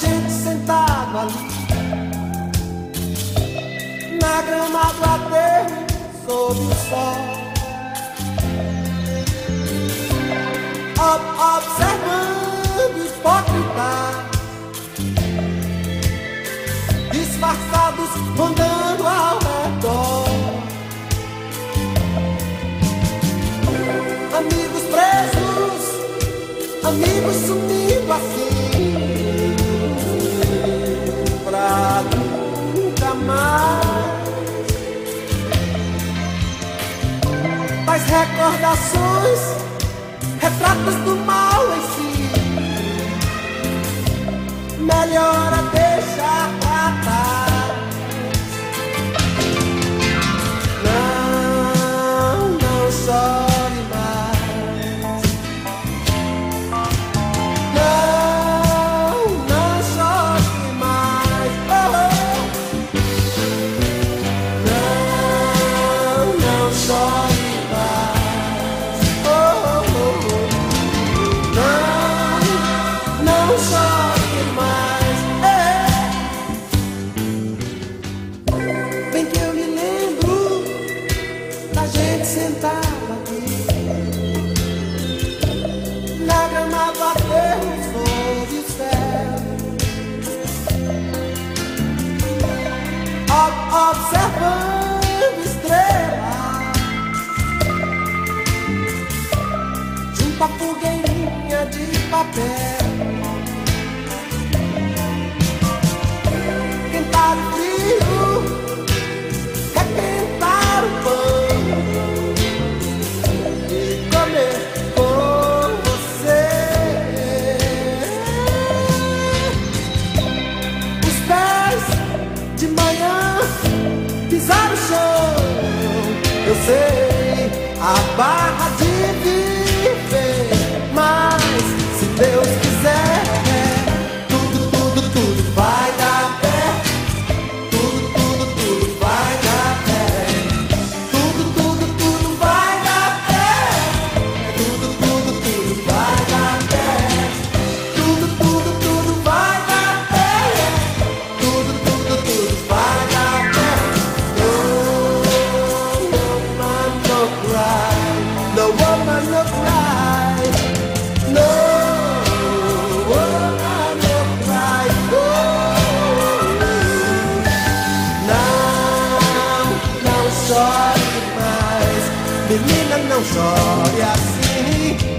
gente sentado ali. Na grama do aterro, sob o sol. Ob Observando os hipócritas Disfarçados, andando ao redor. Amigos presos, amigos sumindo assim. recordações, retratos do mal em si. Melhora. observando estrelas, junto a fogueirinha de papel. eu sei, a barra de chore mais, menina não chore assim.